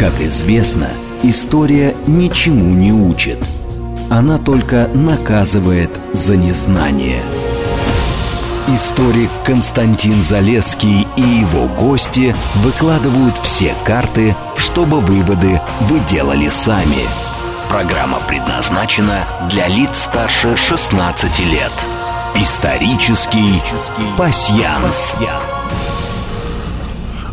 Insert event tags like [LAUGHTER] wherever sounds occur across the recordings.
Как известно, история ничему не учит. Она только наказывает за незнание. Историк Константин Залеский и его гости выкладывают все карты, чтобы выводы вы делали сами. Программа предназначена для лиц старше 16 лет. Исторический пасьянс. Э,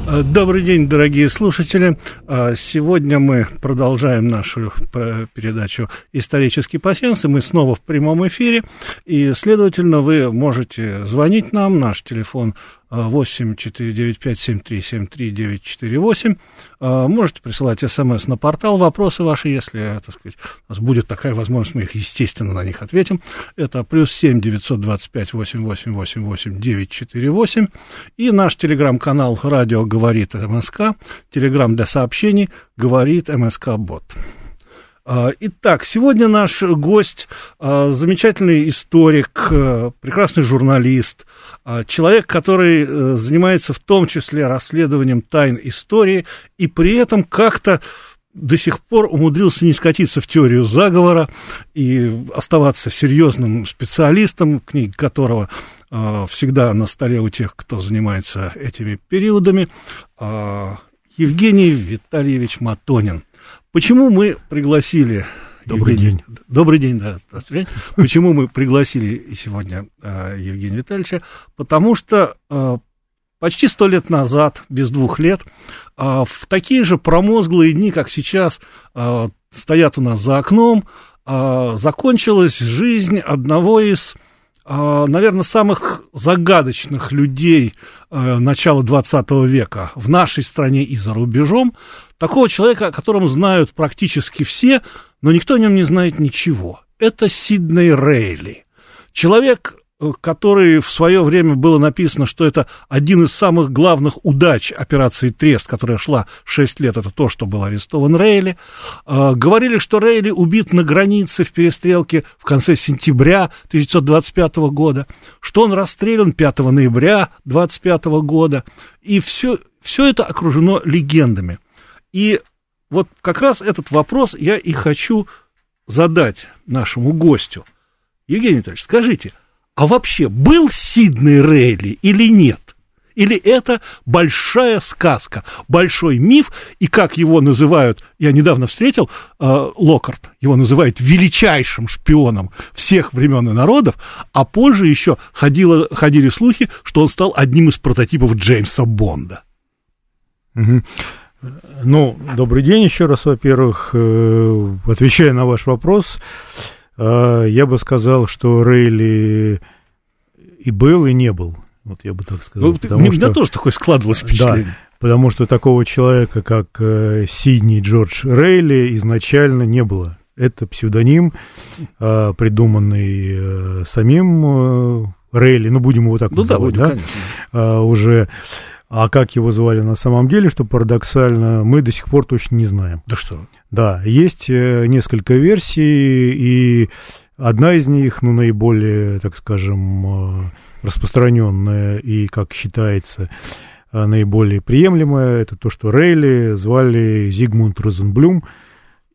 добрый день, дорогие слушатели. Э, сегодня мы продолжаем нашу э, передачу «Исторический пассианс», и мы снова в прямом эфире, и, следовательно, вы можете звонить нам, наш телефон 8 495 7373 948. Можете присылать смс на портал, вопросы ваши, если, так сказать, у нас будет такая возможность, мы их, естественно, на них ответим. Это плюс 7 925 8888 948. И наш телеграм-канал «Радио говорит МСК», телеграм для сообщений «Говорит МСК Бот». А, итак, сегодня наш гость, а, замечательный историк, а, прекрасный журналист, человек, который э, занимается в том числе расследованием тайн истории и при этом как-то до сих пор умудрился не скатиться в теорию заговора и оставаться серьезным специалистом, книги которого всегда на столе у тех, кто занимается этими периодами. Евгений Витальевич Матонин. Почему мы пригласили... Добрый Евгения, день. Добрый день, да. Почему мы пригласили сегодня э, Евгения Витальевича? Потому что э, почти сто лет назад, без двух лет, э, в такие же промозглые дни, как сейчас, э, стоят у нас за окном, э, закончилась жизнь одного из наверное, самых загадочных людей начала 20 века в нашей стране и за рубежом, такого человека, о котором знают практически все, но никто о нем не знает ничего. Это Сидней Рейли. Человек, э, который в свое время было написано, что это один из самых главных удач операции Трест, которая шла 6 лет, это то, что был арестован Рейли. Э, говорили, что Рейли убит на границе в перестрелке в конце сентября 1925 года, что он расстрелян 5 ноября 1925 года, и все, все это окружено легендами. И вот как раз этот вопрос я и хочу задать нашему гостю. Евгений Витальевич, скажите, а вообще был Сиднey Рейли или нет? Или это большая сказка, большой миф, и как его называют, я недавно встретил, э, Локарт, его называют величайшим шпионом всех времен и народов, а позже еще ходило, ходили слухи, что он стал одним из прототипов Джеймса Бонда. Угу. Ну, добрый день еще раз, во-первых. Э, отвечая на ваш вопрос, э, я бы сказал, что Рейли и был, и не был. Вот я бы так сказал. Ну, потому меня что, тоже такое складывалось впечатление. Да, потому что такого человека, как э, Сидни Джордж Рейли, изначально не было. Это псевдоним, придуманный самим Рейли, ну, будем его так ну, называть, да, будем, да? уже а как его звали на самом деле, что парадоксально, мы до сих пор точно не знаем. Да что? Да, есть э, несколько версий, и одна из них, ну, наиболее, так скажем, э, распространенная и, как считается, э, наиболее приемлемая, это то, что Рейли звали Зигмунд Розенблюм,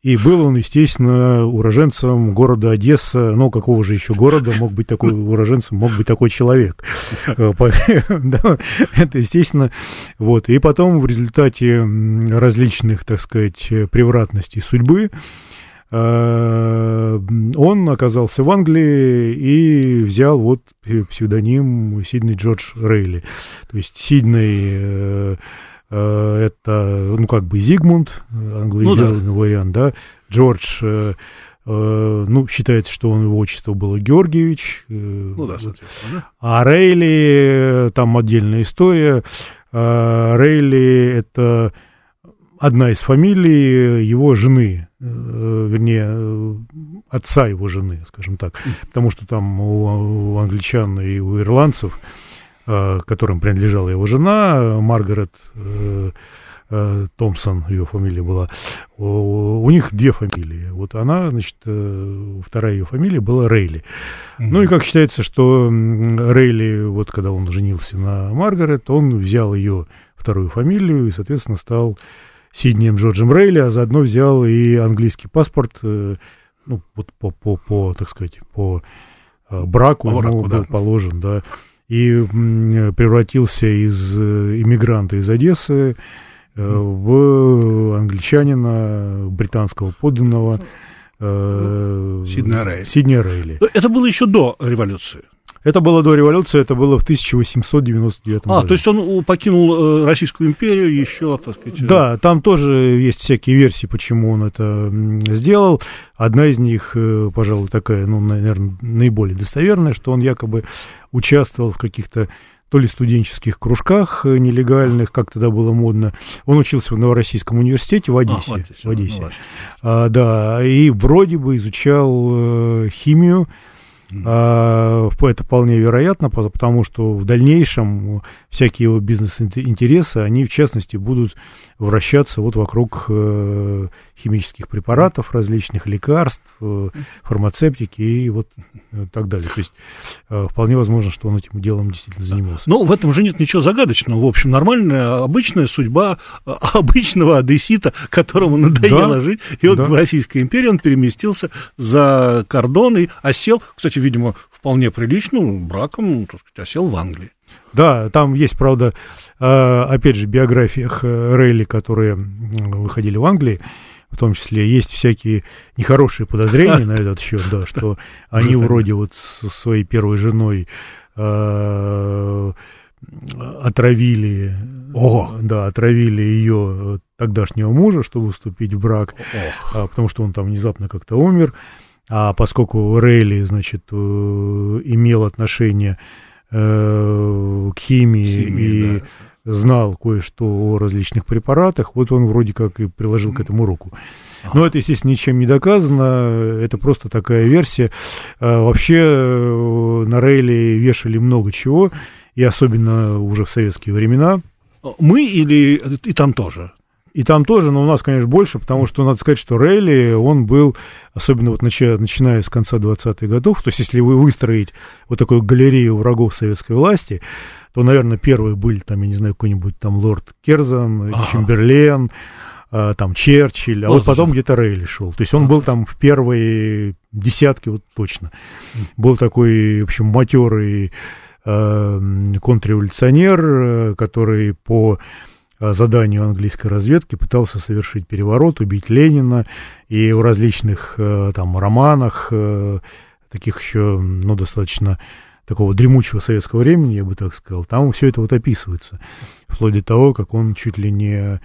и был он, естественно, уроженцем города Одесса. Ну, какого же еще города мог быть такой уроженцем, мог быть такой человек. [LAUGHS] Да, это, естественно, вот. И потом в результате различных, так сказать, превратностей судьбы э, он оказался в Англии и взял вот псевдоним Сидней Джордж Рейли. То есть Сидней э, Э, это, ну, как бы Зигмунд, англоизированный ну, да. вариант, да, Джордж, э, э, ну, считается, что он, его отчество было Георгиевич. Ну да, соответственно. А Рейли, там отдельная история. Рейли – это одна из фамилий его жены, вернее, отца его жены, скажем так, потому что там у, англичан и у ирландцев – Э, которым принадлежала его жена, Маргарет э, э, Томпсон, ее фамилия была, у, них две фамилии. Вот она, значит, вторая ее фамилия была Рейли. Mm-hmm. Ну и как считается, что Рейли, вот когда он женился на Маргарет, он взял ее вторую фамилию и, соответственно, стал Сиднеем Джорджем Рейли, а заодно взял и английский паспорт, ну, вот по, по, по так сказать, по браку, по браку ему да. был положен, да, и превратился из иммигранта из Одессы в англичанина, британского подданного, Сиднея Рейли. Сиднея Рейли. Это было еще до революции. Это было до революции, это было в 1899 году. А, то есть он покинул Российскую империю еще, так сказать... Да, там тоже есть всякие версии, почему он это сделал. Одна из них, пожалуй, такая, ну, наверное, наиболее достоверная, что он якобы участвовал в каких-то то ли студенческих кружках нелегальных, как тогда было модно. Он учился в Новороссийском университете в Одессе. А, в Одессе. В Одессе. Ну, а, да, и вроде бы изучал э, химию, а, это вполне вероятно, потому что в дальнейшем всякие его бизнес-интересы, они в частности будут вращаться вот вокруг э, химических препаратов, различных лекарств, э, фармацевтики и вот э, так далее. То есть вполне возможно, что он этим делом действительно занимался. Но в этом же нет ничего загадочного. В общем, нормальная, обычная судьба обычного одессита, которому надоело да, жить. И вот да. в Российской империи он переместился за кордон и осел, кстати, видимо, вполне приличным браком, так сказать, осел в Англии. Да, там есть, правда, а, опять же, в биографиях э, Рейли, которые выходили в Англии, в том числе есть всякие нехорошие подозрения на этот счет, да, что они вроде вот со своей первой женой а, отравили, О! да, отравили ее тогдашнего мужа, чтобы вступить в брак, Ох. потому что он там внезапно как-то умер, а поскольку Рейли, значит, имел отношение Э, к химии, химии и да. знал кое-что о различных препаратах, вот он вроде как и приложил к этому руку. Но это, естественно, ничем не доказано, это просто такая версия. А, вообще э, на Рейле вешали много чего, и особенно уже в советские времена. Мы или и там тоже? И там тоже, но у нас, конечно, больше, потому что надо сказать, что Рейли, он был, особенно вот начиная, начиная с конца 20-х годов, то есть если вы выстроить вот такую галерею врагов советской власти, то, наверное, первые были там, я не знаю, какой-нибудь там лорд Керзан, ага. Чемберлен, а, там Черчилль, а вот, вот потом где-то Рейли шел. То есть он был там в первой десятке, вот точно. Был такой, в общем, матерый э, контрреволюционер, который по заданию английской разведки пытался совершить переворот, убить Ленина, и в различных э, там романах, э, таких еще, ну, достаточно такого дремучего советского времени, я бы так сказал, там все это вот описывается, вплоть до того, как он чуть ли не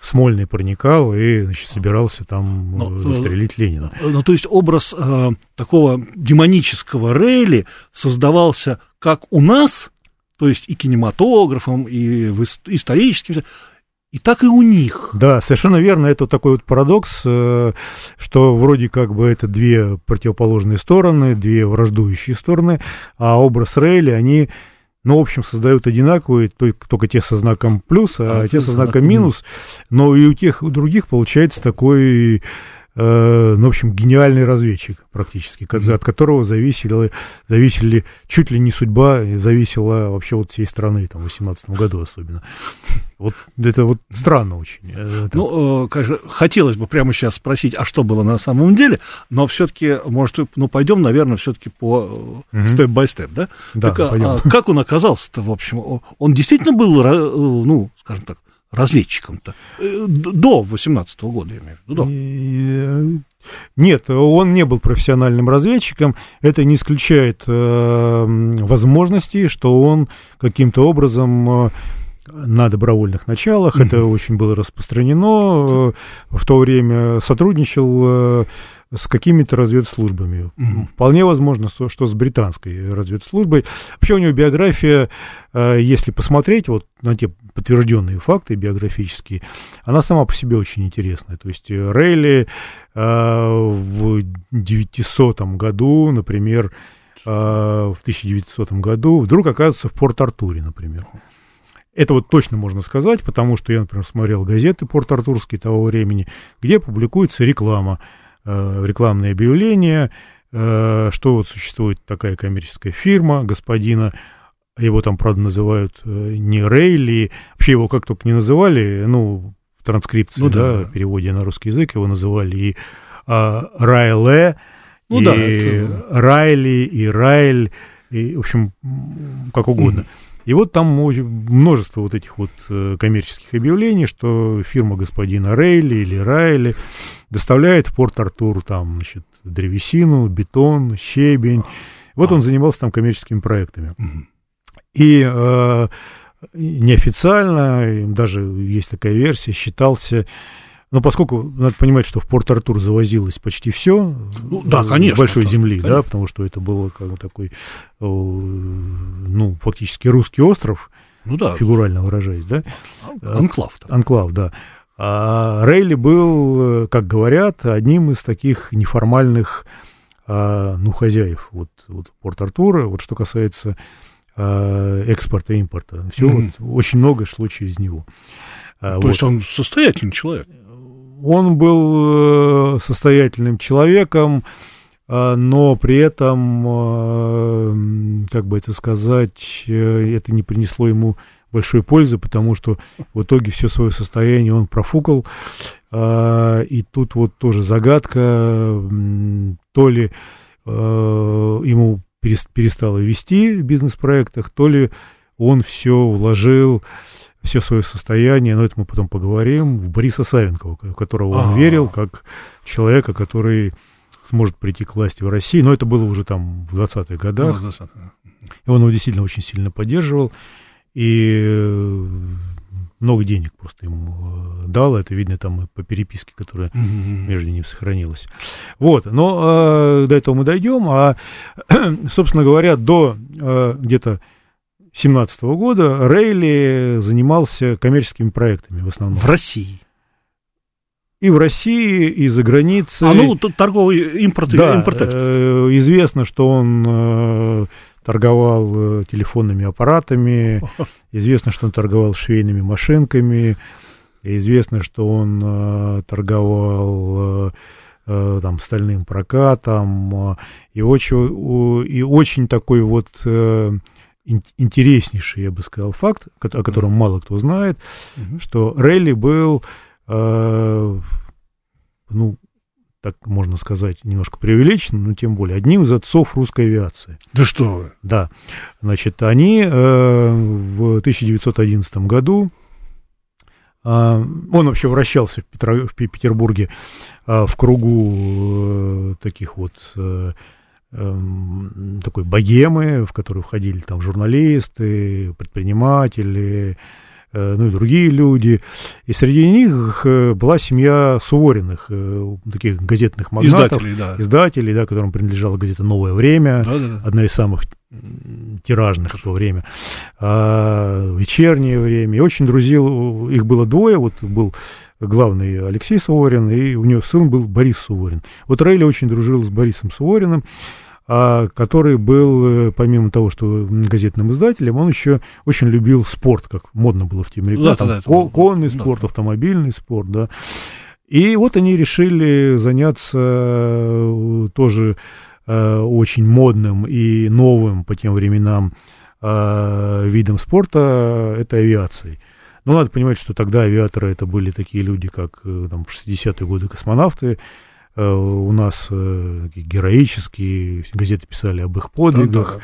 в Смольный проникал и, значит, собирался там но, ну, застрелить Ленина. Ну, то есть образ э, такого демонического Рейли создавался как у нас, то есть и кинематографом, и историческим, и так и у них. Да, совершенно верно. Это такой вот парадокс, э, что вроде как бы это две противоположные стороны, две враждующие стороны, а образ Рейли, они, ну, в общем, создают одинаковые, только те со знаком плюс, а, а те со знаком минус. Но и у тех, у других получается такой ну, в общем, гениальный разведчик практически, от которого зависели, зависели чуть ли не судьба, зависела вообще вот всей страны, там, в 18 году особенно. Вот это вот странно очень. Э, это... Ну, э, конечно, хотелось бы прямо сейчас спросить, а что было на самом деле, но все-таки, может, ну, пойдем, наверное, все-таки по степ-бай-степ, да? Да, так, а, а как он оказался-то, в общем? Он действительно был, ну, скажем так, разведчиком-то? Э, до 18 -го года, я имею в виду, до. Э, нет, он не был профессиональным разведчиком. Это не исключает э, возможности, что он каким-то образом э, на добровольных началах, mm-hmm. это очень было распространено, э, в то время сотрудничал с какими-то разведслужбами. Вполне возможно, что, что с британской разведслужбой. Вообще у него биография, э, если посмотреть вот на те подтвержденные факты биографические, она сама по себе очень интересная. То есть э, Рейли э, в 900 году, например, в 1900 году вдруг оказывается в Порт-Артуре, например. Это вот точно можно сказать, потому что я, например, смотрел газеты Порт-Артурские того времени, где публикуется реклама Э, рекламные объявления, э, что вот существует такая коммерческая фирма господина, его там, правда, называют э, не Рейли, вообще его как только не называли, ну, в транскрипции, ну, да, да, переводе на русский язык, его называли и а, Райле, ну, и да, это... Райли, и Райль, и, в общем, как угодно. И вот там множество вот этих вот э, коммерческих объявлений, что фирма господина Рейли или Райли доставляет в Порт-Артур там, значит, древесину, бетон, щебень. Вот он занимался там коммерческими проектами. И э, неофициально, даже есть такая версия, считался но поскольку надо понимать, что в Порт-Артур завозилось почти все ну, да, конечно, с большой земли, конечно. да, потому что это было как бы такой, ну, фактически русский остров, ну, да. фигурально выражаясь, да? Анклав. Да. Анклав, да. А Рейли был, как говорят, одним из таких неформальных, а, ну, хозяев вот, вот Порт-Артура. Вот что касается а, экспорта и импорта. Все, mm-hmm. вот, очень много шло через него. То вот. есть он состоятельный человек? Он был э, состоятельным человеком, э, но при этом, э, как бы это сказать, это не принесло ему большой пользы, потому что в итоге все свое состояние он профукал. И тут вот тоже загадка, то ли ему перестало вести в бизнес-проектах, то ли он все вложил все свое состояние, но это мы потом поговорим, в Бориса Савенкова, в которого он А-а-а. верил, как человека, который сможет прийти к власти в России, но это было уже там в 20-х годах. Ну, и он его действительно очень сильно поддерживал, и э, много денег просто ему э, дал, это видно там по переписке, которая mm-hmm. между ними сохранилась. Вот, но э, до этого мы дойдем, а, [CLEARS THROAT] собственно говоря, до э, где-то 2017 года Рейли занимался коммерческими проектами в основном. В России? И в России, и за границей. А ну, тут торговый импорт да, импорт э, Известно, что он э, торговал э, телефонными аппаратами, [LAUGHS] известно, что он торговал швейными машинками, известно, что он э, торговал э, там стальным прокатом, и очень, и очень такой вот интереснейший, я бы сказал, факт, о котором мало кто знает, что Релли был, э, ну, так можно сказать, немножко преувеличен, но тем более одним из отцов русской авиации. Да что вы? Да. Значит, они э, в 1911 году, э, он вообще вращался в, Петро, в Петербурге э, в кругу э, таких вот такой богемы, в которую входили там журналисты, предприниматели, э, ну и другие люди. И среди них э, была семья Сувориных, э, таких газетных магнатов. Издателей, да. Издателей, да, которым принадлежала газета «Новое время», да, да, да. одна из самых тиражных в то время, а, вечернее время. И очень друзил, их было двое, вот был главный Алексей Суворин, и у него сын был Борис Суворин. Вот Рейли очень дружил с Борисом Сувориным, а, который был, э, помимо того, что газетным издателем, он еще очень любил спорт, как модно было в те времена, да, там, да, ко- конный да, спорт, да. автомобильный спорт, да. И вот они решили заняться э, тоже э, очень модным и новым по тем временам видом спорта, это авиацией. Но надо понимать, что тогда авиаторы это были такие люди, как э, там, в 60-е годы космонавты, э, у нас э, героические газеты писали об их подвигах,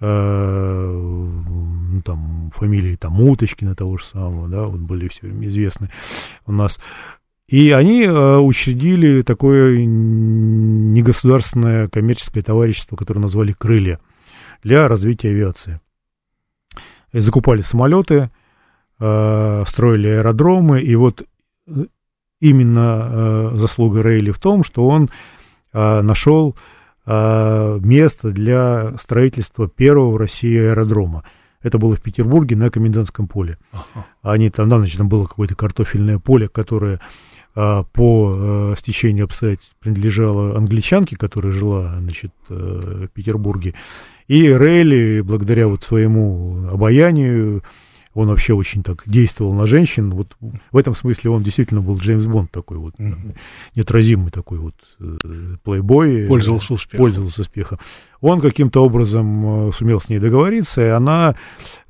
да, да. ну, там фамилии там Уточкина того же самого, да, вот были все известны у нас. И они учредили такое негосударственное коммерческое товарищество, которое назвали «Крылья» для развития авиации. И закупали самолеты, Э, строили аэродромы, и вот э, именно э, заслуга Рейли в том, что он нашел место для строительства первого в России аэродрома. Это было в Петербурге на Комендантском поле. Ага. Они там, да, значит, там было какое-то картофельное поле, которое по стечению обстоятельств принадлежало англичанке, которая жила, значит, в Петербурге. И Рейли, благодаря вот своему обаянию, он вообще очень так действовал на женщин. Вот в этом смысле он действительно был Джеймс Бонд такой вот, mm-hmm. неотразимый такой вот э, плейбой. Пользовался успехом. Пользовался успехом. Он каким-то образом э, сумел с ней договориться, и она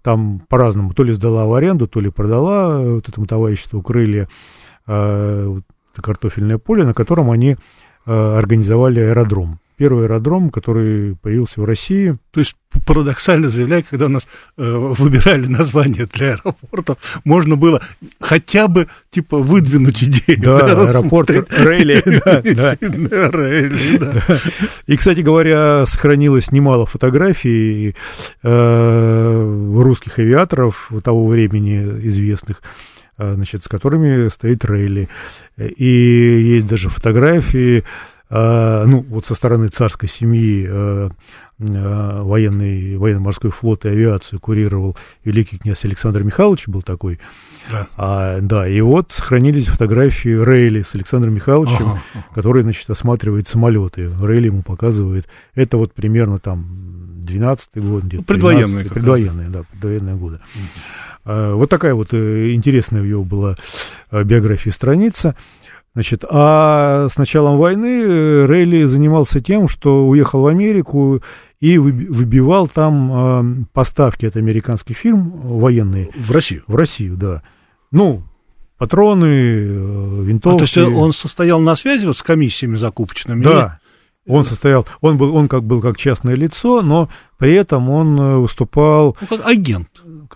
там по-разному то ли сдала в аренду, то ли продала вот этому товариществу крылья э, картофельное поле, на котором они э, организовали аэродром первый аэродром, который появился в России. То есть, парадоксально заявляя, когда у нас э, выбирали название для аэропортов, можно было хотя бы, типа, выдвинуть идею. Да, да аэропорт Рейли. [LAUGHS] [LAUGHS] И, кстати говоря, сохранилось немало фотографий э, русских авиаторов того времени известных, э, значит, с которыми стоит Рейли. И есть даже фотографии ну, вот со стороны царской семьи э, э, военный, военно-морской флот и авиацию курировал великий князь Александр Михайлович, был такой. Да. А, да, и вот сохранились фотографии Рейли с Александром Михайловичем, ага, ага. который, значит, осматривает самолеты. Рейли ему показывает. Это вот примерно там 12-й год, где-то. Ну, предвоенные. Предвоенные, да, предвоенные годы. Угу. Вот такая вот э, интересная у него была биография страница. Значит, а с началом войны э, Рейли занимался тем, что уехал в Америку и выбивал там э, поставки, это американский фильм военный. В Россию? В Россию, да. Ну, патроны, э, винтовки. А, то есть он состоял на связи вот с комиссиями закупочными? Да, он состоял, он был, он как был как частное лицо, но при этом он э, выступал... Ну, как агент.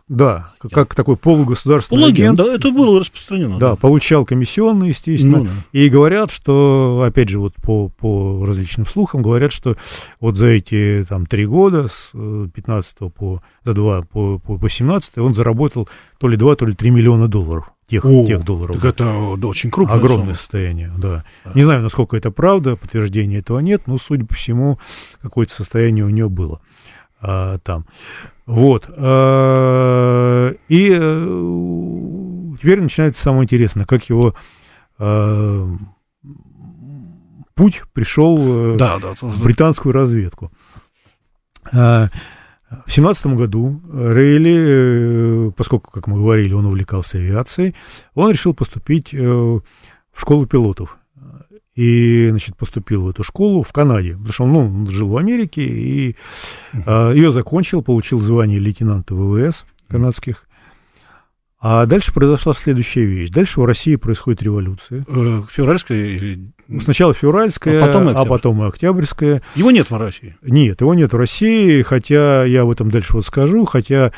Да, как, как такой полугосударственный Полуагент, агент. да, это было распространено. Да, да. получал комиссионные, естественно. Ну, да. И говорят, что, опять же, вот по, по различным слухам, говорят, что вот за эти там три года, с 15 э, по, за два по, по, по 17 он заработал то ли 2, то ли 3 миллиона долларов тех, О, тех долларов. Так это да, очень крупное Огромное сумма. состояние, да. да. Не знаю, насколько это правда, подтверждения этого нет, но, судя по всему, какое-то состояние у него было а, там. Вот. А, и а, теперь начинается самое интересное, как его а, путь пришел да, да, в британскую разведку. А, в семнадцатом году Рейли, поскольку, как мы говорили, он увлекался авиацией, он решил поступить в школу пилотов. И, значит, поступил в эту школу в Канаде, потому что он, ну, он жил в Америке, и uh ее закончил, получил звание лейтенанта ВВС канадских. А дальше произошла следующая вещь. Дальше в России происходит революция. Э, февральская или... Сначала февральская, а потом, и а потом и октябрьская. Его нет в России? Нет, его нет в России, хотя я об этом дальше вот скажу, хотя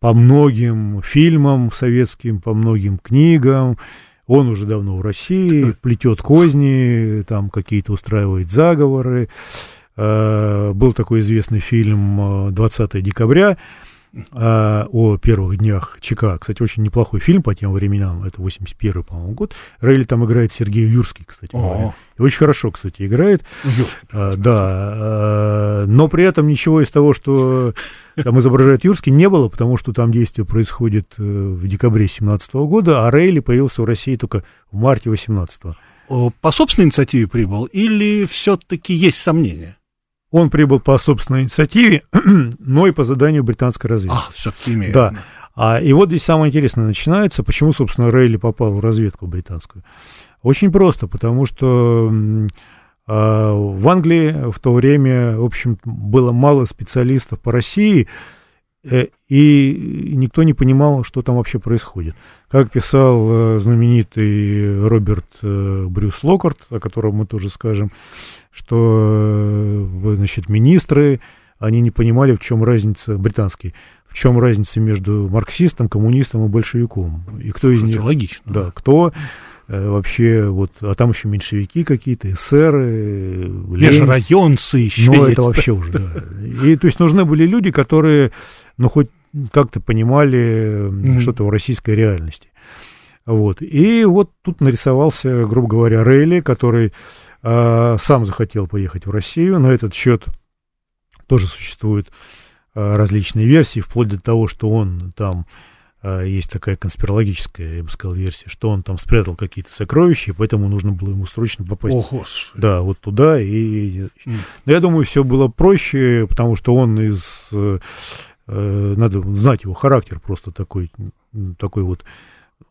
по многим фильмам советским, по многим книгам, он уже давно в России, плетет козни, там какие-то устраивает заговоры. Э, был такой известный фильм «20 декабря», а, о первых днях ЧК. Кстати, очень неплохой фильм по тем временам. Это 81 по-моему, год. Рейли там играет Сергей Юрский, кстати. И очень хорошо, кстати, играет. А, да. А, но при этом ничего из того, что там изображает Юрский, не было, потому что там действие происходит э, в декабре 17 года, а Рейли появился в России только в марте 18 -го. По собственной инициативе прибыл или все-таки есть сомнения? Он прибыл по собственной инициативе, [CLEARS THROAT] но и по заданию британской разведки. А, все-таки имеет. Да. А, и вот здесь самое интересное начинается, почему, собственно, Рейли попал в разведку британскую. Очень просто, потому что а, в Англии в то время, в общем, было мало специалистов по России, и никто не понимал, что там вообще происходит. Как писал э, знаменитый Роберт э, Брюс Локарт, о котором мы тоже скажем, что, э, значит, министры, они не понимали, в чем разница, британские, в чем разница между марксистом, коммунистом и большевиком. И кто из них... Логично. Да, кто э, вообще, вот, а там еще меньшевики какие-то, эсеры, Межрайонцы еще Ну, есть. это вообще уже, да. И, то есть, нужны были люди, которые, ну, хоть как-то понимали mm-hmm. что-то в российской реальности. Вот. И вот тут нарисовался, грубо говоря, Рейли, который а, сам захотел поехать в Россию. На этот счет тоже существуют а, различные версии, вплоть до того, что он там есть такая конспирологическая, я бы сказал, версия, что он там спрятал какие-то сокровища, поэтому нужно было ему срочно попасть. О, Господи. Да, вот туда. И... Mm. Но я думаю, все было проще, потому что он из... Э, э, надо знать его характер просто такой, такой вот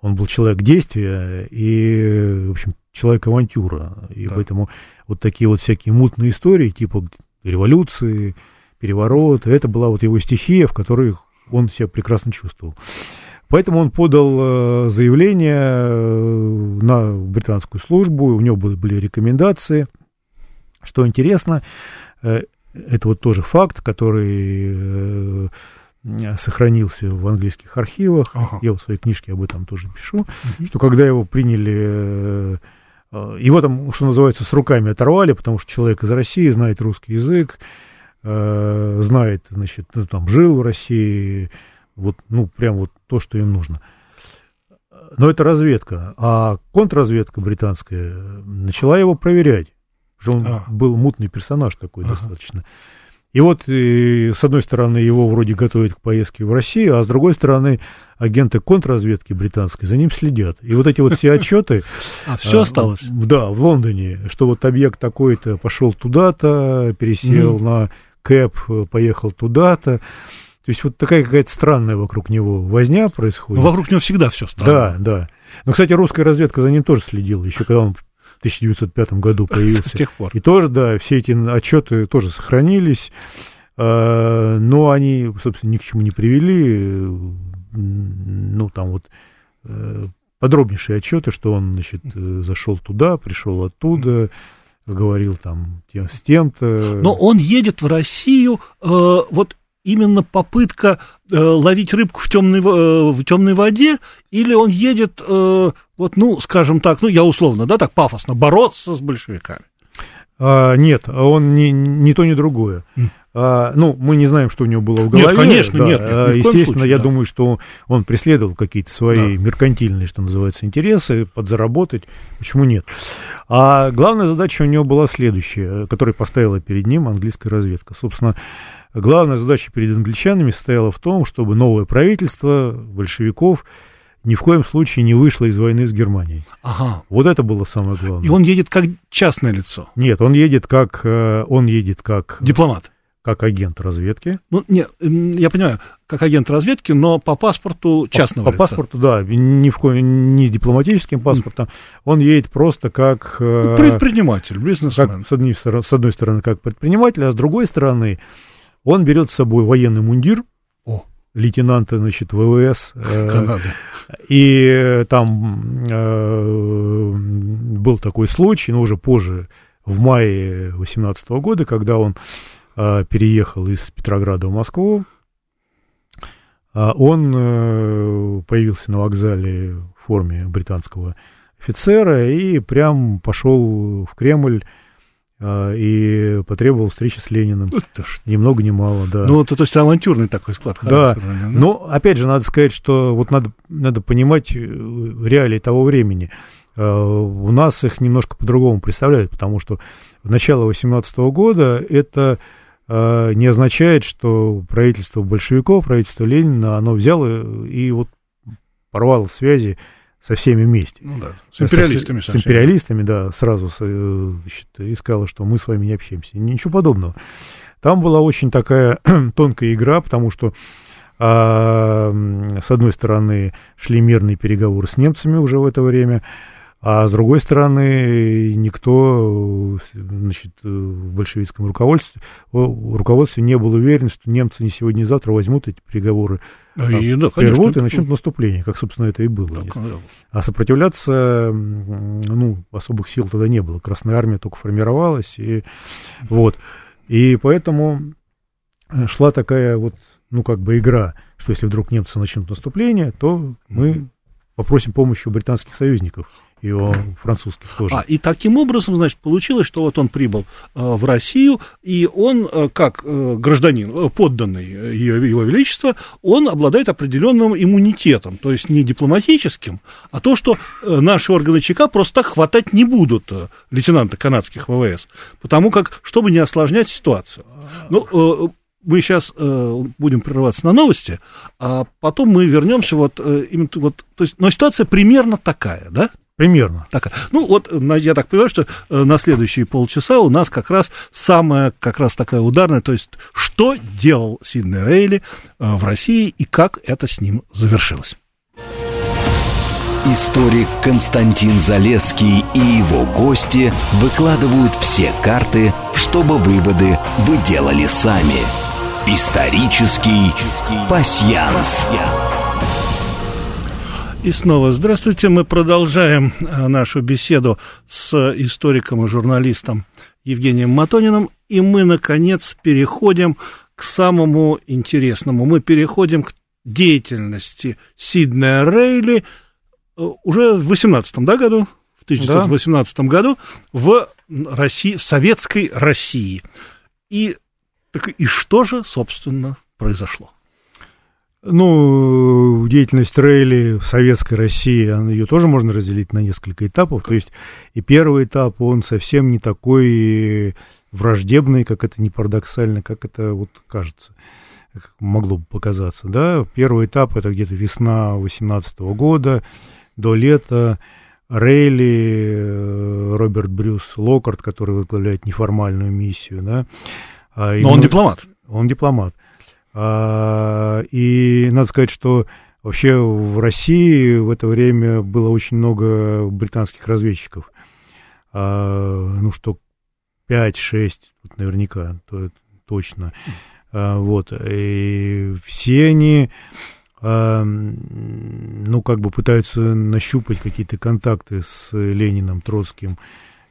он был человек действия и, в общем, человек авантюра. И да. поэтому вот такие вот всякие мутные истории, типа революции, переворот, это была вот его стихия, в которой он себя прекрасно чувствовал. Поэтому он подал заявление на британскую службу, у него были рекомендации. Что интересно, это вот тоже факт, который сохранился в английских архивах. Ага. Я в своей книжке об этом тоже пишу, угу. что когда его приняли его там, что называется, с руками оторвали, потому что человек из России знает русский язык, э, знает, значит, ну, там, жил в России, вот, ну, прям вот то, что им нужно. Но это разведка. А контрразведка британская начала его проверять. Что он а. был мутный персонаж такой ага. достаточно. И вот, и, с одной стороны, его вроде готовят к поездке в Россию, а с другой стороны, агенты контрразведки британской за ним следят. И вот эти вот все [LAUGHS] отчеты... А все осталось? Да, в Лондоне, что вот объект такой-то пошел туда-то, пересел на Кэп, поехал туда-то. То есть вот такая какая-то странная вокруг него возня происходит. Но вокруг него всегда все странно. Да, да. Но, кстати, русская разведка за ним тоже следила, еще когда он 1905 году [LAUGHS] появился. С тех пор. И тоже, да, все эти отчеты тоже сохранились, а, но они, собственно, ни к чему не привели. Ну, там вот э, подробнейшие отчеты, что он, значит, э, зашел туда, пришел оттуда, говорил там тем, с тем-то. Но он едет в Россию, э, вот именно попытка э, ловить рыбку в темной, э, в темной воде, или он едет, э, вот, ну, скажем так, ну, я условно, да, так пафосно, бороться с большевиками? А, нет, он не, не то, ни другое. А, ну, мы не знаем, что у него было в голове. Нет, конечно, да. нет. нет а, Естественно, случае, я да. думаю, что он преследовал какие-то свои да. меркантильные, что называется, интересы, подзаработать. Почему нет? А главная задача у него была следующая, которую поставила перед ним английская разведка. Собственно, Главная задача перед англичанами состояла в том, чтобы новое правительство большевиков ни в коем случае не вышло из войны с Германией. Ага. Вот это было самое главное. И он едет как частное лицо? Нет, он едет как... Э, он едет как... Дипломат? Как агент разведки. Ну, нет, я понимаю, как агент разведки, но по паспорту частного по, лица. По паспорту, да, ни, в ко... не с дипломатическим паспортом. Он едет просто как... Э, предприниматель, бизнесмен. Как, с, одной, с одной стороны, как предприниматель, а с другой стороны, он берет с собой военный мундир. Лейтенанта, значит, ВВС. Э, Канады. И там э, был такой случай, но уже позже, в мае 18 года, когда он э, переехал из Петрограда в Москву, э, он э, появился на вокзале в форме британского офицера и прям пошел в Кремль а, и потребовал встречи с Лениным. Ни много ни мало, да. Ну, это то есть авантюрный такой склад. Да. да, но опять же надо сказать, что вот надо, надо понимать э, реалии того времени. А, у нас их немножко по-другому представляют, потому что в начало 18 года это а, не означает, что правительство большевиков, правительство Ленина, оно взяло и вот порвало связи со всеми вместе. Ну да, с империалистами. С, с империалистами, да, сразу значит, и сказала, что мы с вами не общаемся. Ничего подобного. Там была очень такая [CLEARS THROAT] тонкая игра, потому что а, с одной стороны шли мирные переговоры с немцами уже в это время, а с другой стороны, никто значит, в большевистском руководстве, руководстве не был уверен, что немцы не сегодня, не завтра возьмут эти переговоры, и, да, прервут и начнут наступление, как, собственно, это и было. Да, а сопротивляться, ну, особых сил тогда не было. Красная армия только формировалась, и вот. И поэтому шла такая вот, ну, как бы игра, что если вдруг немцы начнут наступление, то мы попросим помощи у британских союзников и у французских тоже. А, и таким образом, значит, получилось, что вот он прибыл э, в Россию, и он, э, как э, гражданин, э, подданный ее, его величества, он обладает определенным иммунитетом, то есть не дипломатическим, а то, что э, наши органы ЧК просто так хватать не будут э, лейтенанта канадских ВВС, потому как, чтобы не осложнять ситуацию. Ну, э, мы сейчас э, будем прерываться на новости, а потом мы вернемся вот э, именно вот, то есть, но ситуация примерно такая, да? Примерно. Так, ну вот, я так понимаю, что э, на следующие полчаса у нас как раз самая, как раз такая ударная, то есть что делал Сидней Рейли э, в России и как это с ним завершилось. Историк Константин Залеский и его гости выкладывают все карты, чтобы выводы вы делали сами. Исторический пасьянс. пасьянс. И снова здравствуйте. Мы продолжаем э, нашу беседу с историком и журналистом Евгением Матониным. И мы, наконец, переходим к самому интересному. Мы переходим к деятельности Сиднея Рейли э, уже в 18 да, году, в 1918 да. году в России, в советской России. И, так, и что же, собственно, произошло? Ну, деятельность Рейли в Советской России, ее тоже можно разделить на несколько этапов. То есть и первый этап, он совсем не такой враждебный, как это не парадоксально, как это вот кажется, как могло бы показаться. Да? Первый этап это где-то весна 18 года, до лета. Рейли, э, Роберт Брюс Локарт, который возглавляет неформальную миссию, да. А, Но он дипломат. Он дипломат. А, и надо сказать, что вообще в России в это время было очень много британских разведчиков. А, ну, что 5-6, наверняка, то точно. А, вот. И все они, ну, как бы пытаются нащупать какие-то контакты с Лениным, Троцким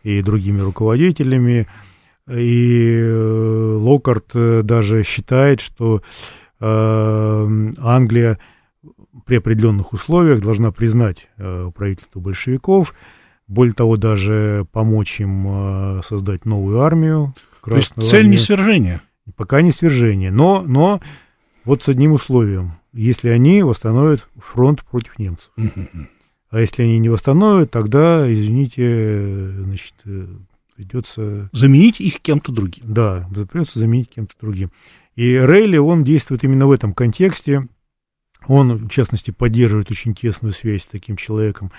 и другими руководителями. И э, Локарт э, даже считает, что э, Англия при определенных условиях должна признать правительство большевиков, более того, даже помочь им создать новую армию. То есть цель армию. не свержение? Пока не свержение, но, но вот с одним условием, если они восстановят фронт против немцев. А если они не восстановят, тогда, извините, значит, придется... Заменить их кем-то другим. Да, придется заменить кем-то другим. И Рейли, он действует именно в этом контексте. Он, в частности, поддерживает очень тесную связь с таким человеком,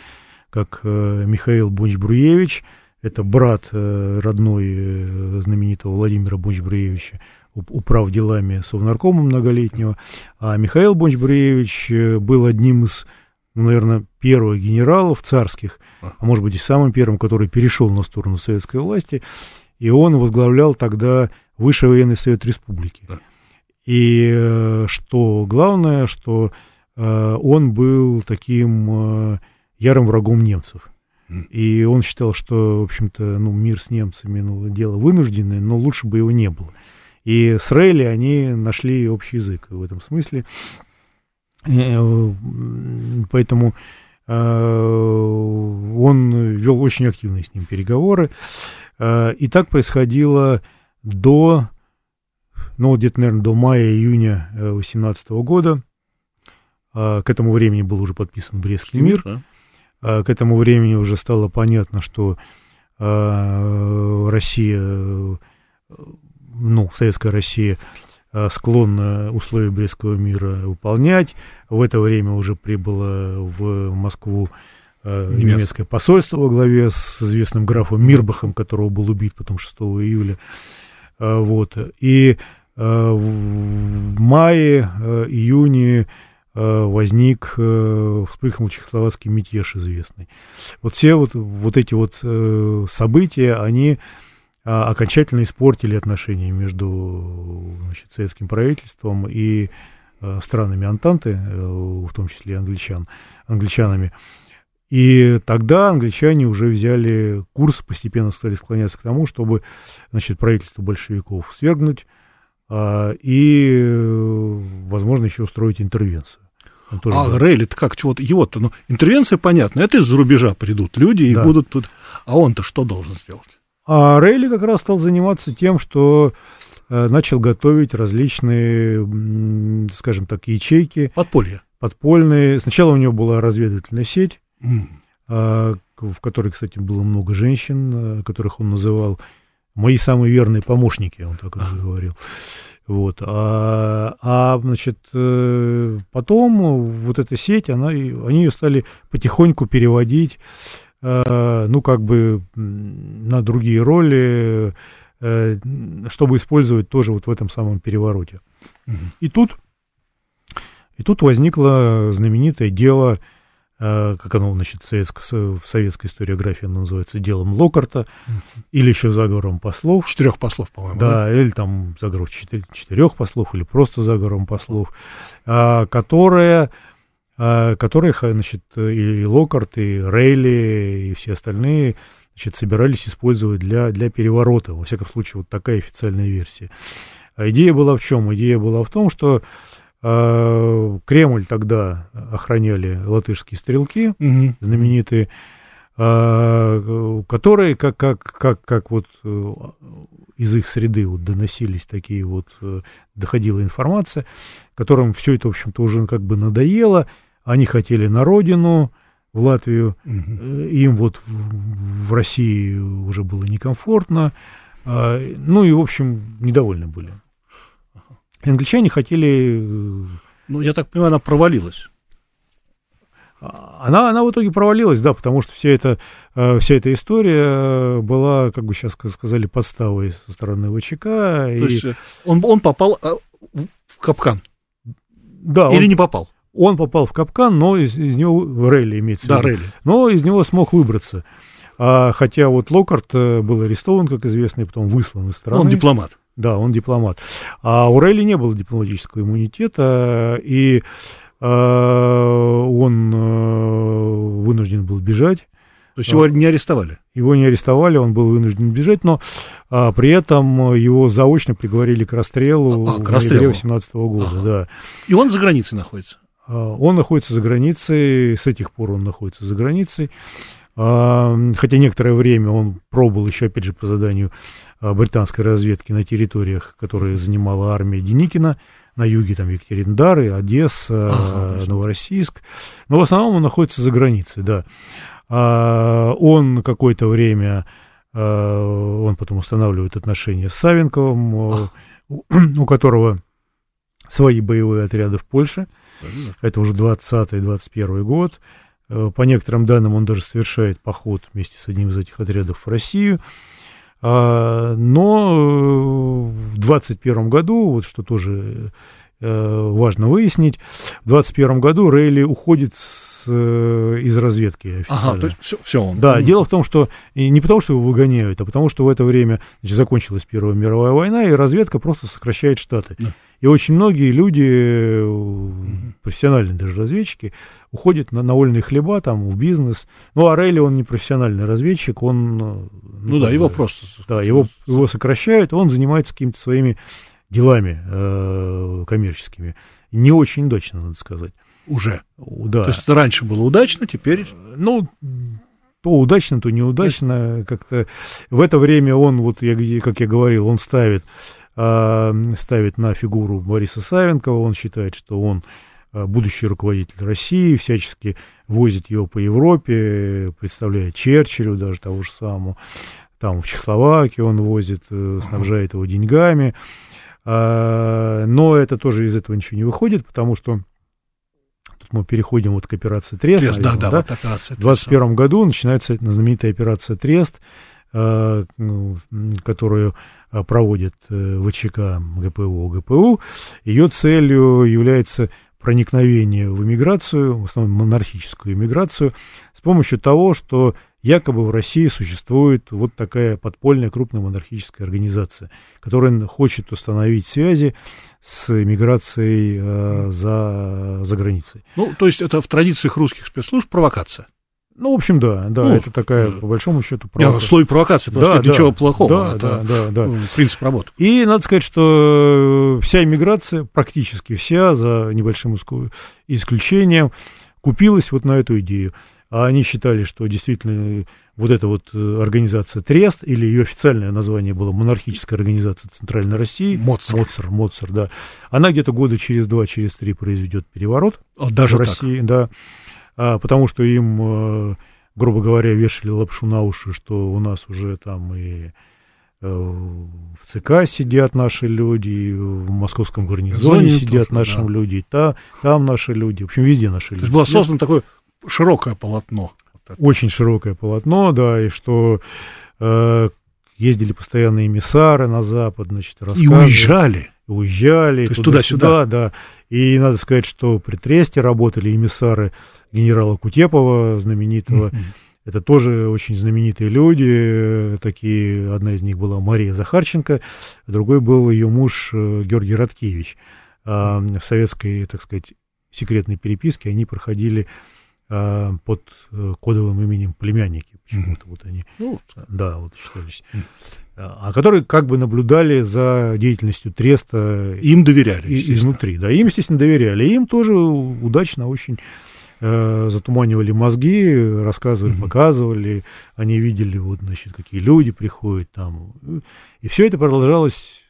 как э, Михаил Бунч-Бруевич. Это брат э, родной э, знаменитого Владимира Бунч-Бруевича, управ делами Совнаркома многолетнего. А Михаил Бунч-Бруевич был одним из ну, наверное, первых генералов царских, а может быть и самым первым, который перешел на сторону советской власти, и он возглавлял тогда Высший военный совет республики. И э, что главное, что э, он был таким э, ярым врагом немцев. И он считал, что, в общем-то, ну, мир с немцами, ну, дело вынужденное, но лучше бы его не было. И с Рейли они нашли общий язык в этом смысле. Э, поэтому э, он вел очень активные с ним переговоры. Э, и так происходило до, ну, где-то, наверное, до мая-июня 2018 года. К этому времени был уже подписан Брестский мир. К этому времени уже стало понятно, что Россия, ну, Советская Россия склонна условия Брестского мира выполнять. В это время уже прибыло в Москву э, Немец. немецкое посольство во главе с известным графом Мирбахом, которого был убит потом 6 июля. Э, вот. И в мае, июне возник, вспыхнул чехословацкий мятеж известный. Вот все вот, вот эти вот события, они окончательно испортили отношения между значит, советским правительством и а, странами Антанты, э, в том числе англичан, англичанами. И тогда англичане уже взяли курс, постепенно стали склоняться к тому, чтобы значит, правительство большевиков свергнуть а, и, возможно, еще устроить интервенцию. а был. Рейли-то как, чего-то, его-то, ну, интервенция понятна, это из-за рубежа придут люди и да. будут тут, а он-то что должен сделать? А Рейли как раз стал заниматься тем, что э, начал готовить различные, скажем так, ячейки. Подполье. Подпольные. Сначала у него была разведывательная сеть, mm. в которой, кстати, было много женщин, э, которых он называл мои самые верные помощники, он так uh-huh. говорил. Вот. А, а, значит, э, потом вот эта сеть, она, они ее стали потихоньку переводить ну, как бы на другие роли, э, чтобы использовать тоже вот в этом самом перевороте. И тут, и тут возникло знаменитое дело, э, как оно, значит, в советской историографии оно называется делом Локарта, или еще заговором послов. Четырех послов, по-моему. Да, да, или там заговор четырех послов, или просто заговором послов, которое а, которых, значит, и Локарт, и Рейли, и все остальные, значит, собирались использовать для, для переворота. Во всяком случае, вот такая официальная версия. А идея была в чем? Идея была в том, что э, Кремль тогда охраняли латышские стрелки, угу. знаменитые, э, которые, как, как, как, как вот э, из их среды вот доносились такие вот, э, доходила информация, которым все это, в общем-то, уже как бы надоело, они хотели на родину, в Латвию, угу. им вот в, в России уже было некомфортно, а, ну и, в общем, недовольны были. Англичане хотели... Э, ну, я так понимаю, она провалилась. Она, она в итоге провалилась, да, потому что вся эта, э, вся эта история была, как бы сейчас сказали, подставой со стороны ВЧК. То и... есть он, он попал в капкан? Да. Или он... не попал? Он попал в капкан, но из, из него Релли имеется да, в виду. Релли. Но из него смог выбраться. А, хотя вот Локарт э, был арестован, как известно, и потом выслан из страны. Он дипломат. Да, он дипломат. А у Релли не было дипломатического иммунитета, и э, он э, вынужден был бежать. То есть его не арестовали? Его не арестовали, он был вынужден бежать, но а, при этом его заочно приговорили к расстрелу а, к в ноябре 18 года. Ага. Да. И он за границей находится? А, он находится за границей, с этих пор он находится за границей. А, хотя некоторое время он пробовал еще, опять же, по заданию а, британской разведки на территориях, которые занимала армия Деникина, на юге там Екатериндары, Одесса, ага, Новороссийск. Но в основном он находится за границей, да. Он какое-то время, он потом устанавливает отношения с Савенковым, [CLEARS THROAT] у которого свои боевые отряды в Польше – это уже 20-21 год. Э, по некоторым данным, он даже совершает поход вместе с одним из этих отрядов в Россию. А, но э, в 2021 году, вот что тоже э, важно выяснить, в 2021 году Рейли уходит с, из разведки официально. Ага, то есть все, все он. Да, mm. дело в том, что не потому, что его выгоняют, а потому, что в это время значит, закончилась Первая мировая война, и разведка просто сокращает штаты. Да. И очень многие люди, профессиональные даже разведчики, уходят на, на вольные хлеба, там, в бизнес. Ну, а Рейли, он не профессиональный разведчик, он... Ну, ну да, его просто... Да, его, его сокращают, он занимается какими-то своими делами э, коммерческими. Не очень удачно, надо сказать. Уже? Да. То есть это раньше было удачно, теперь... Ну, то удачно, то неудачно. Как-то в это время он, вот, я, как я говорил, он ставит а, ставит на фигуру Бориса Савенкова. Он считает, что он будущий руководитель России, всячески возит его по Европе, представляет Черчиллю даже того же самого. Там в Чехословакии он возит, э, снабжает его деньгами. А, но это тоже из этого ничего не выходит, потому что тут мы переходим вот к операции Трест. Трест наверное, да, да, вот операция В 2021 году начинается знаменитая операция Трест, ну, которую проводит э, ВЧК ГПУ ГПУ, ее целью является проникновение в иммиграцию, в основном монархическую иммиграцию, с помощью того, что якобы в России существует вот такая подпольная крупная монархическая организация, которая хочет установить связи с иммиграцией э, за, за границей. Ну, то есть это в традициях русских спецслужб провокация? Ну, в общем, да, да, ну, это такая, по большому счету, провокация. Слой провокации, просто да, ничего да, плохого, да, это да, да, да. принцип работы. И надо сказать, что вся иммиграция, практически вся, за небольшим исключением, купилась вот на эту идею. А они считали, что действительно вот эта вот э, организация Трест, или ее официальное название было Монархическая организация Центральной России. Моцар. Моцар, Моцар, да. Она где-то года через два, через три произведет переворот а, даже в России, так? да потому что им, э, грубо говоря, вешали лапшу на уши, что у нас уже там и э, в ЦК сидят наши люди, в московском гарнизоне Зоне сидят тоже, наши да. люди, та, там наши люди, в общем, везде наши То люди. То есть было создано такое широкое полотно. Очень широкое полотно, да, и что э, ездили постоянные эмиссары на Запад, значит, рассказывали. И уезжали. Уезжали. То есть туда-сюда. Да, И надо сказать, что при Тресте работали эмиссары генерала Кутепова, знаменитого. Это тоже очень знаменитые люди, такие, одна из них была Мария Захарченко, другой был ее муж э, Георгий Радкевич. А, в советской, так сказать, секретной переписки, они проходили а, под э, кодовым именем племянники. Почему-то вот они, ну, да, вот считались. Mm-hmm. А которые как бы наблюдали за деятельностью Треста. Им доверяли, и, изнутри. Да, им, естественно, доверяли. Им тоже удачно очень э, затуманивали мозги, рассказывали, mm-hmm. показывали. Они видели, вот, значит, какие люди приходят там. И все это продолжалось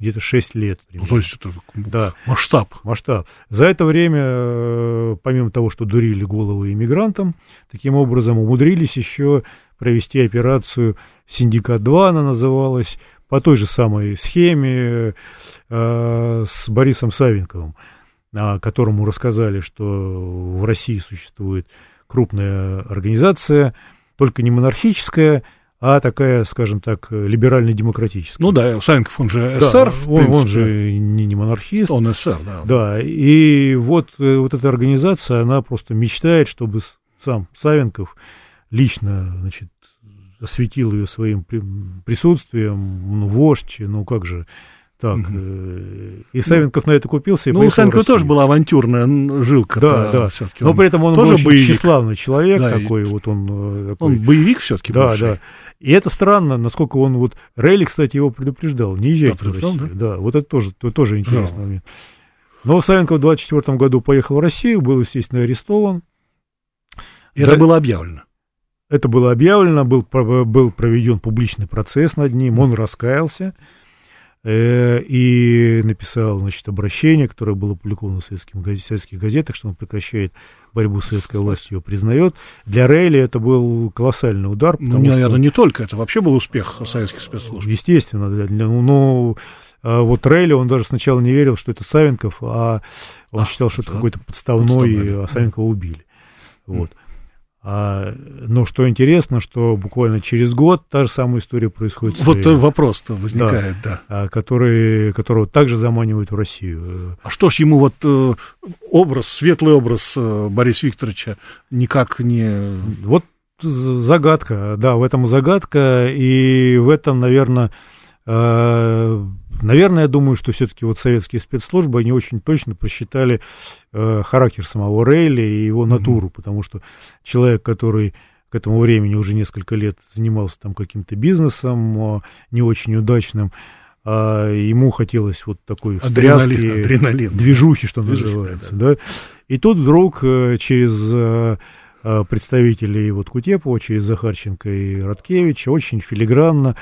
где-то 6 лет. Ну, то есть это да. масштаб. Масштаб. За это время, э, помимо того, что дурили головы иммигрантам, таким образом умудрились еще провести операцию «Синдикат-2», она называлась, по той же самой схеме э, с Борисом Савинковым, которому рассказали, что в России существует крупная организация, только не монархическая, а такая, скажем так, либерально-демократическая. Ну да, Савинков, он же эсер, да, он, он же не, не монархист. Он эсер, да. Да, и вот, э, вот эта организация, она просто мечтает, чтобы сам Савенков лично, значит, осветил ее своим присутствием, ну, вождь, ну как же, так, угу. и Савенков на это купился. И ну, у Савенкова тоже была авантюрная жилка. Да, да. Но при этом он тоже был очень тщеславный человек да, такой, и... вот он э, такой. Он боевик все-таки Да, бывший. да. И это странно, насколько он вот... Рейли, кстати, его предупреждал, не езжайте да, в Россию. Да? да, вот это тоже, это тоже интересный да. момент. Но Савенков в 24 году поехал в Россию, был, естественно, арестован. И да, это было объявлено. Это было объявлено, был, был проведен публичный процесс над ним, он раскаялся э, и написал значит, обращение, которое было опубликовано в советских, советских газетах, что он прекращает борьбу с советской властью, его признает. Для Рейли это был колоссальный удар. Ну, наверное, что... не только, это вообще был успех советских спецслужб. Естественно, да, ну, но а вот Рейли, он даже сначала не верил, что это Савенков, а он а, считал, что это какой-то подставной, а Савенкова убили. Вот. А, но что интересно, что буквально через год та же самая история происходит. Вот вопрос-то возникает, да. да. Который, которого также заманивают в Россию. А что ж ему вот э, образ, светлый образ э, Бориса Викторовича никак не... Вот загадка, да, в этом загадка, и в этом, наверное, э, Наверное, я думаю, что все-таки вот советские спецслужбы, они очень точно просчитали э, характер самого Рейли и его натуру, mm-hmm. потому что человек, который к этому времени уже несколько лет занимался там каким-то бизнесом, не очень удачным, а ему хотелось вот такой встряски, адреналин. движухи, что Движухи, называется, да. да. И тут вдруг э, через э, э, представителей вот Кутепова, через Захарченко и Роткевича очень филигранно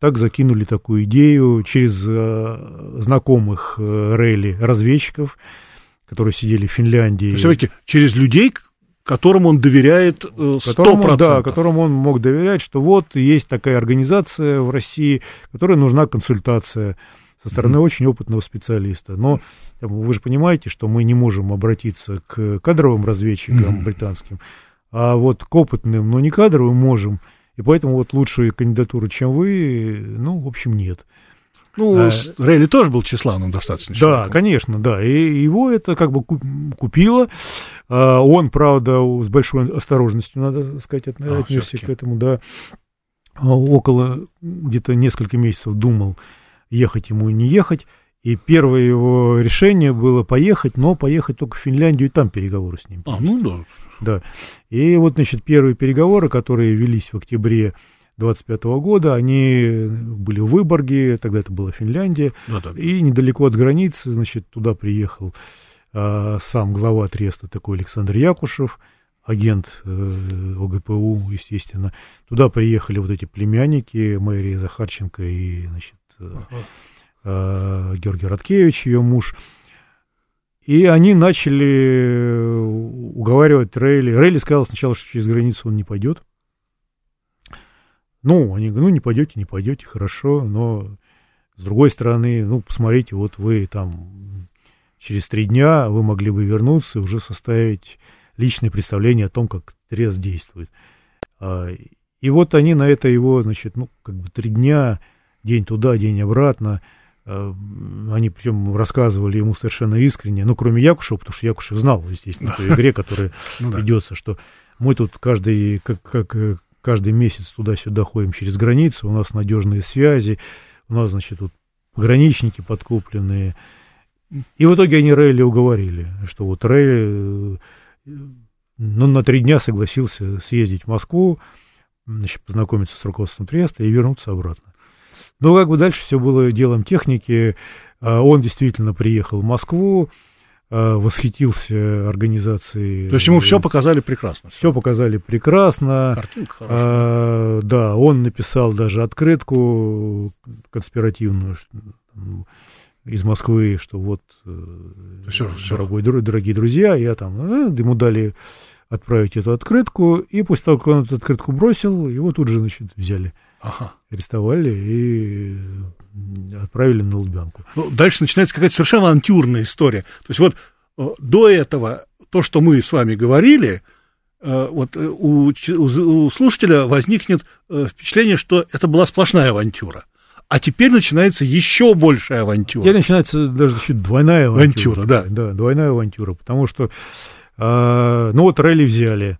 так закинули такую идею через э, знакомых э, Рейли разведчиков, которые сидели в Финляндии. Все-таки через людей, которым он доверяет э, которому, Да, которому он мог доверять, что вот есть такая организация в России, которой нужна консультация со стороны mm-hmm. очень опытного специалиста. Но вы же понимаете, что мы не можем обратиться к кадровым разведчикам mm-hmm. британским, а вот к опытным, но не кадровым можем. И поэтому вот лучшие кандидатуры, чем вы, ну, в общем, нет. Ну, а, Рейли тоже был тщеславным достаточно. Да, человеком. конечно, да. И его это как бы купило. А, он, правда, с большой осторожностью, надо сказать, а, отнесся к этому, да. А, около где-то несколько месяцев думал, ехать ему и не ехать. И первое его решение было поехать, но поехать только в Финляндию и там переговоры с ним. А, ну да. Да. И вот, значит, первые переговоры, которые велись в октябре 25 года, они были в Выборге, тогда это была Финляндия, ну, да, и недалеко от границы, значит, туда приехал а, сам глава Треста, такой Александр Якушев, агент э, ОГПУ, естественно. Туда приехали вот эти племянники, Мэрия Захарченко и, значит, э, э, Георгий Радкевич, ее муж. И они начали уговаривать Рейли. Рейли сказал сначала, что через границу он не пойдет. Ну, они говорят, ну, не пойдете, не пойдете, хорошо, но с другой стороны, ну, посмотрите, вот вы там через три дня вы могли бы вернуться и уже составить личное представление о том, как трез действует. А, и вот они на это его, значит, ну, как бы три дня, день туда, день обратно, они причем рассказывали ему совершенно искренне, ну, кроме Якушева, потому что Якушев знал, естественно, в игре, которая [LAUGHS] ну, ведется, что мы тут каждый, как, как э, каждый месяц туда-сюда ходим через границу, у нас надежные связи, у нас, значит, вот пограничники подкупленные, И в итоге они Рейли уговорили, что вот Рейли ну, на три дня согласился съездить в Москву, значит, познакомиться с руководством Треста и вернуться обратно. Но как бы дальше все было делом техники. А, он действительно приехал в Москву, а, восхитился организацией. То есть ему все показали прекрасно. Все показали прекрасно. Картинка хорошая. А, да, он написал даже открытку конспиративную из Москвы, что вот, все, э, дорогой, все. дорогие друзья, я там, э, ему дали отправить эту открытку, и после того, как он эту открытку бросил, его тут же, значит, взяли, ага. арестовали и отправили на Лубянку. Ну, дальше начинается какая-то совершенно авантюрная история. То есть вот э, до этого то, что мы с вами говорили, э, вот э, у, у слушателя возникнет впечатление, что это была сплошная авантюра. А теперь начинается еще большая авантюра. Теперь начинается даже чуть двойная авантюра. Авантюра, да. Да, двойная авантюра, потому что а, ну вот ралли взяли.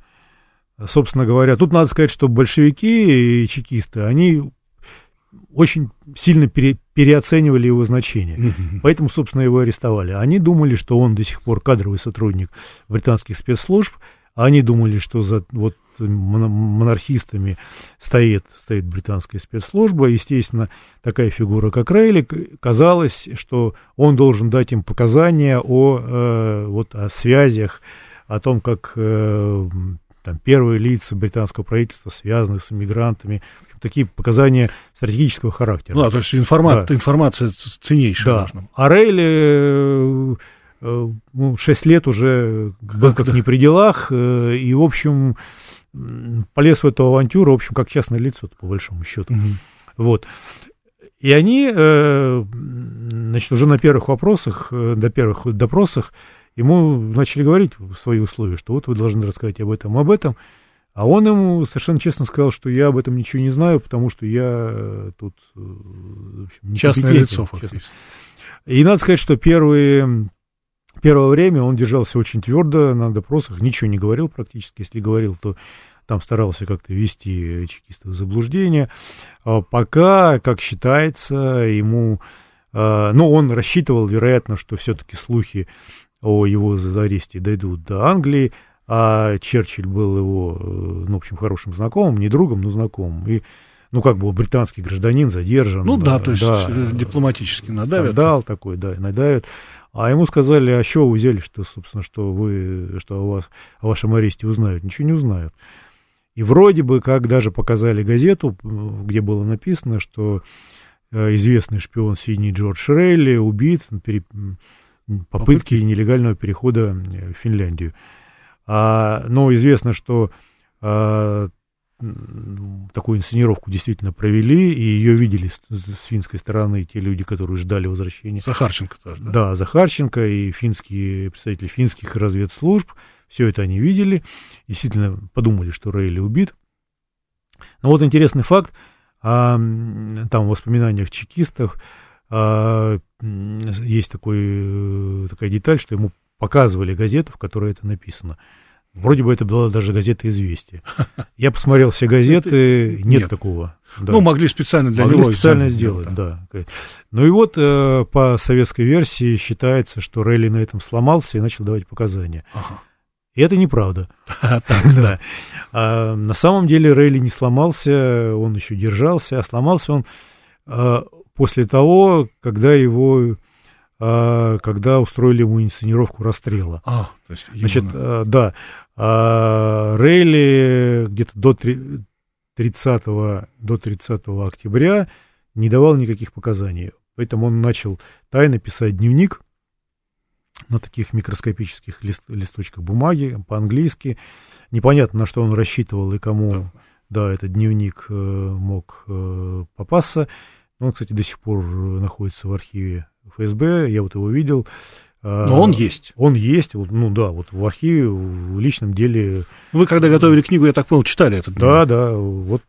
Собственно говоря, тут надо сказать, что большевики и чекисты, они очень сильно пере, переоценивали его значение. Поэтому, собственно, его арестовали. Они думали, что он до сих пор кадровый сотрудник британских спецслужб, они думали, что за вот монархистами стоит, стоит британская спецслужба. Естественно, такая фигура, как Рейли, казалось, что он должен дать им показания о, э, вот, о связях о том, как э, там, первые лица британского правительства связаны с иммигрантами. Такие показания стратегического характера. Ну, да, то есть информация, да. информация ценнейшая да. А Рейли э, э, ну, 6 лет уже был как не при делах, э, и, в общем, полез в эту авантюру, в общем, как частное лицо, по большому счету. Угу. Вот. И они, значит, уже на первых вопросах, до первых допросах ему начали говорить свои условия, что вот вы должны рассказать об этом, об этом, а он ему совершенно честно сказал, что я об этом ничего не знаю, потому что я э, тут э, в общем, частное лицо фактически. И надо сказать, что первые, первое время он держался очень твердо на допросах, ничего не говорил практически, если говорил, то там старался как-то ввести чекистов в заблуждение. А пока, как считается, ему... Э, ну, он рассчитывал, вероятно, что все-таки слухи о его аресте дойдут до Англии, а Черчилль был его, э, ну, в общем, хорошим знакомым, не другом, но знакомым, и ну, как бы британский гражданин задержан. Ну да, да то есть да, дипломатически надавят. Дал такой, да, надавят. А ему сказали, а что вы взяли, что, собственно, что вы, что о вас, о вашем аресте узнают? Ничего не узнают. И вроде бы, как даже показали газету, где было написано, что э, известный шпион Сидни Джордж Рейли убит, попытки нелегального перехода в Финляндию. А, но известно, что а, такую инсценировку действительно провели, и ее видели с, с финской стороны те люди, которые ждали возвращения. Захарченко тоже, да? Да, Захарченко и финские представители финских разведслужб, все это они видели, действительно подумали, что Рейли убит. Но вот интересный факт, а, там в воспоминаниях чекистов, есть такой, э, такая деталь, что ему показывали газету, в которой это написано. Вроде бы это была даже газета «Известия». Я посмотрел все газеты, нет, нет такого. Да. Ну, могли специально для могли него. специально сделать, да. да. Ну и вот э, по советской версии считается, что Релли на этом сломался и начал давать показания. Ага. И это неправда. [LAUGHS] [LAUGHS] да. а, на самом деле Рейли не сломался, он еще держался, а сломался он а, после того, когда его а, когда устроили ему инсценировку расстрела. А, то есть Значит, а, да, а, Рейли где-то до 30, до 30 октября не давал никаких показаний. Поэтому он начал тайно писать дневник на таких микроскопических лист, листочках бумаги по-английски. Непонятно, на что он рассчитывал и кому, да, да этот дневник э, мог э, попасться. Он, кстати, до сих пор находится в архиве ФСБ, я вот его видел. А, Но он есть. Он есть, вот, ну да, вот в архиве, в личном деле. Вы когда готовили книгу, я так понял, читали этот дневник. Да, да, вот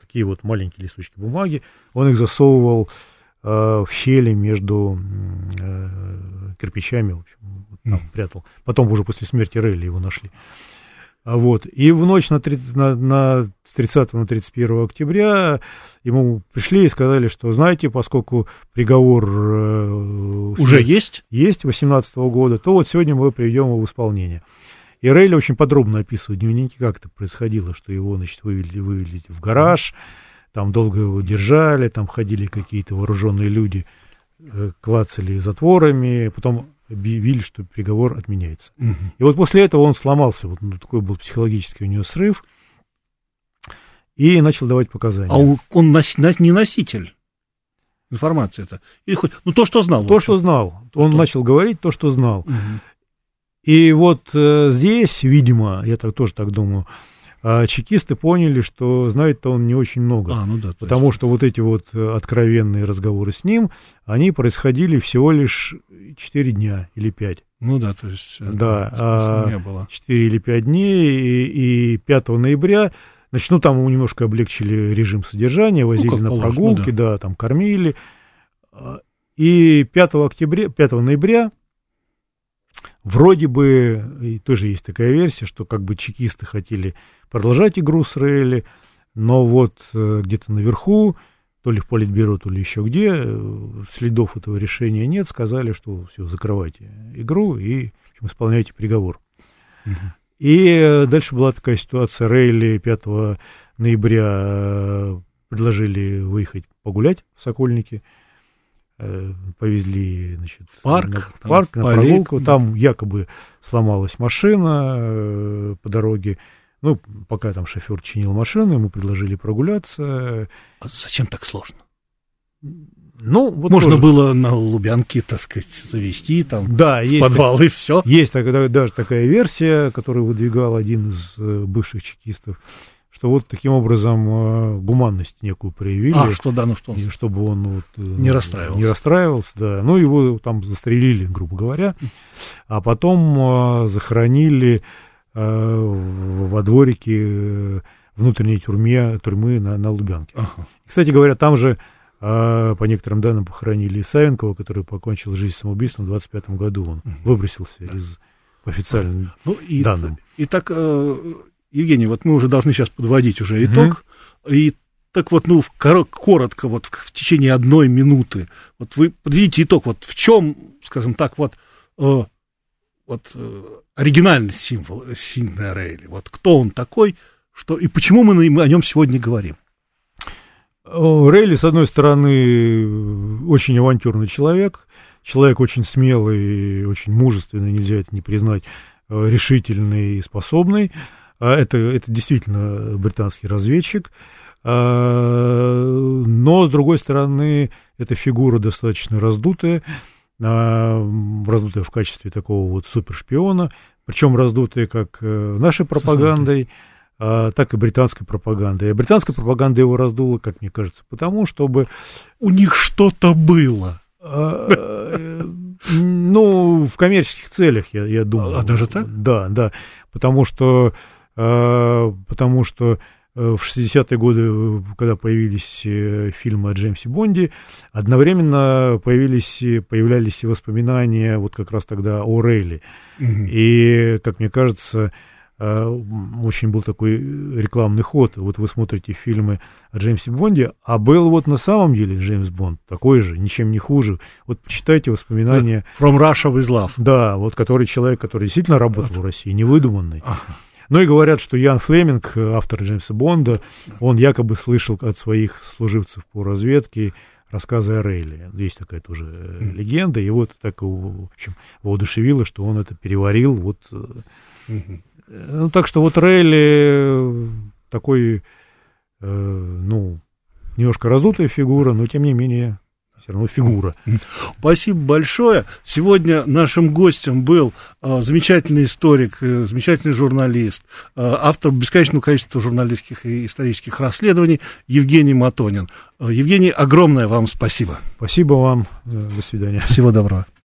такие вот маленькие листочки бумаги. Он их засовывал э, в щели между э, кирпичами, в общем, там прятал. Потом уже после смерти Релли его нашли. А вот. И в ночь на, 30, на, на, с 30 на 31 октября ему пришли и сказали, что, знаете, поскольку приговор... Э, Уже есть? Есть, 18 года, то вот сегодня мы приведем его в исполнение. И Рейли очень подробно описывает дневники, как это происходило, что его, значит, вывели, вывели в гараж, там долго его держали, там ходили какие-то вооруженные люди, э, клацали затворами, потом объявили, что приговор отменяется. Угу. И вот после этого он сломался, вот ну, такой был психологический у него срыв, и начал давать показания. А он, нос, не носитель информации это? Или хоть, ну, то, что знал. То, что знал. Он что? начал говорить то, что знал. Угу. И вот э, здесь, видимо, я так, тоже так думаю, э, чекисты поняли, что знает-то он не очень много. А, ну да, потому есть. что вот эти вот э, откровенные разговоры с ним, они происходили всего лишь 4 дня или 5. Ну да, то есть да, а, не было. 4 или 5 дней, и, и 5 ноября, значит, ну там ему немножко облегчили режим содержания, возили ну, на положено, прогулки, да. да, там кормили. А, и 5 октября, 5 ноября Вроде бы, и тоже есть такая версия, что как бы чекисты хотели продолжать игру с Рейли, но вот э, где-то наверху, то ли в Политбюро, то ли еще где, э, следов этого решения нет, сказали, что все, закрывайте игру и в общем, исполняйте приговор. Угу. И э, дальше была такая ситуация, Рейли 5 ноября предложили выехать погулять в Сокольнике, повезли значит, парк, на, в парк, на прогулку. Да. Там якобы сломалась машина по дороге. Ну, пока там шофер чинил машину, ему предложили прогуляться. А зачем так сложно? Ну, вот Можно тоже. было на Лубянке, так сказать, завести там да, есть подвал так, и все. Есть такая, даже такая версия, которую выдвигал один из э, бывших чекистов что вот таким образом э, гуманность некую проявили. А, что да, ну что? Чтобы он вот, э, не расстраивался. Не расстраивался, да. Ну, его там застрелили, грубо говоря. А потом захоронили во дворике внутренней тюрьме, тюрьмы на, на Лубянке. Ага. Кстати говоря, там же, по некоторым данным, похоронили Савенкова, который покончил жизнь самоубийством в 25 году. Он выбросился да. из по официальным ну, и, данным. И так Евгений, вот мы уже должны сейчас подводить уже итог. Угу. И так вот, ну, коротко, вот в течение одной минуты, вот вы подведите итог, вот в чем, скажем так, вот, э, вот э, оригинальный символ Сиднея Рейли, вот кто он такой, что и почему мы о нем сегодня говорим? Рейли, с одной стороны, очень авантюрный человек, человек очень смелый, очень мужественный, нельзя это не признать, э, решительный и способный. А это, это действительно британский разведчик. А, но, с другой стороны, эта фигура достаточно раздутая, раздутая в качестве такого вот супершпиона, причем раздутая как э, нашей пропагандой, так и британской пропагандой. А британская пропаганда его раздула, как мне кажется, потому, чтобы... У них что-то было. Э, ну, в коммерческих целях, я, я думаю. А даже так? Да, да. Потому что потому что э, в 60-е годы, э, когда появились э, фильмы о Джеймсе Бонде, одновременно появились, появлялись и воспоминания вот как раз тогда о Рейли. Угу. И, как мне кажется, очень был такой рекламный ход. Вот вы смотрите фильмы о Джеймсе Бонде, а был вот на самом деле Джеймс Бонд такой же, ничем не хуже. Вот почитайте воспоминания. From Russia with Love. Да, вот который человек, который действительно работал вот. в России, невыдуманный. Ага. Ну и говорят, что Ян Флеминг, автор Джеймса Бонда, он якобы слышал от своих служивцев по разведке рассказы о Рейле. Есть такая тоже mm. легенда, и вот так в общем, воодушевило, что он это переварил. Вот, mm-hmm. ну, так что вот Рейли такой, э, ну, немножко раздутая фигура, но тем не менее все равно фигура. Спасибо большое. Сегодня нашим гостем был э, замечательный историк, э, замечательный журналист, э, автор бесконечного количества журналистских и исторических расследований Евгений Матонин. Евгений, огромное вам спасибо. Спасибо вам. До свидания. Всего доброго.